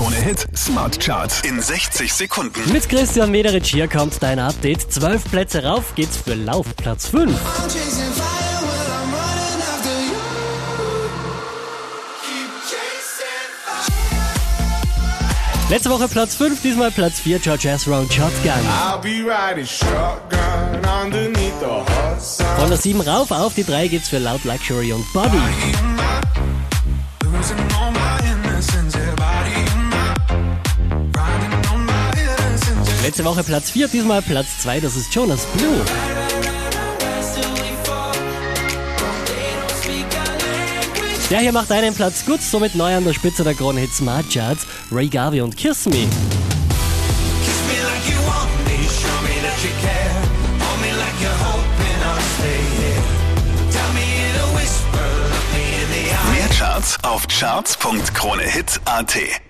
Krone Hit Smart Charts in 60 Sekunden. Mit Christian Mederich hier kommt dein Update. Zwölf Plätze rauf geht's für Lauf Platz 5. Letzte Woche Platz 5, diesmal Platz 4, George Ezra und Shotgun. Von der 7 rauf auf die 3 geht's für Loud Luxury und Body. Letzte Woche Platz 4, diesmal Platz 2, das ist Jonas Blue. Der hier macht einen Platz gut, somit neu an der Spitze der Krone Hit Smart Charts, Ray Garvey und Kiss Me. Mehr Charts auf charts.kronehit.at.